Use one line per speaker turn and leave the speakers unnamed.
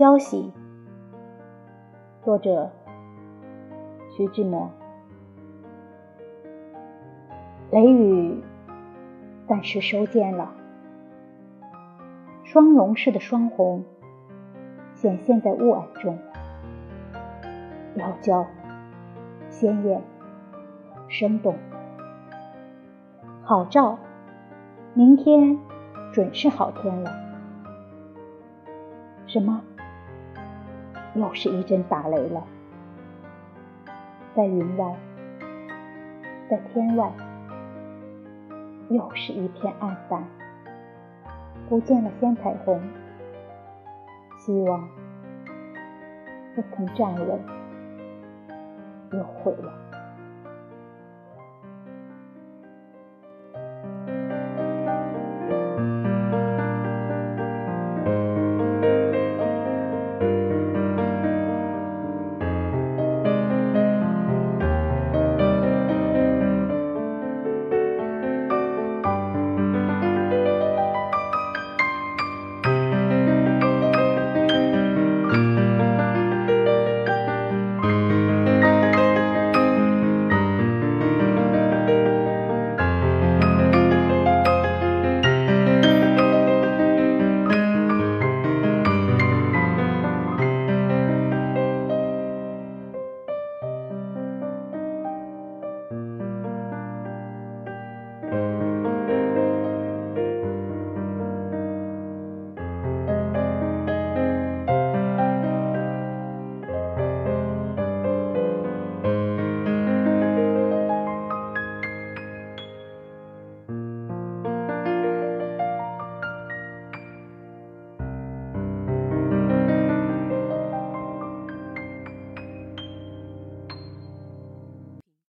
消息，作者徐志摩。雷雨暂时收见了，双龙似的双红显现在雾霭中，窈窕、鲜艳、生动。好照，明天准是好天了。什么？又是一阵打雷了，在云外，在天外，又是一片暗淡，不见了鲜彩虹。希望不曾站稳，又毁了。